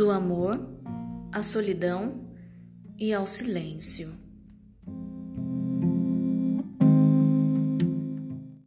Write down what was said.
do amor à solidão e ao silêncio.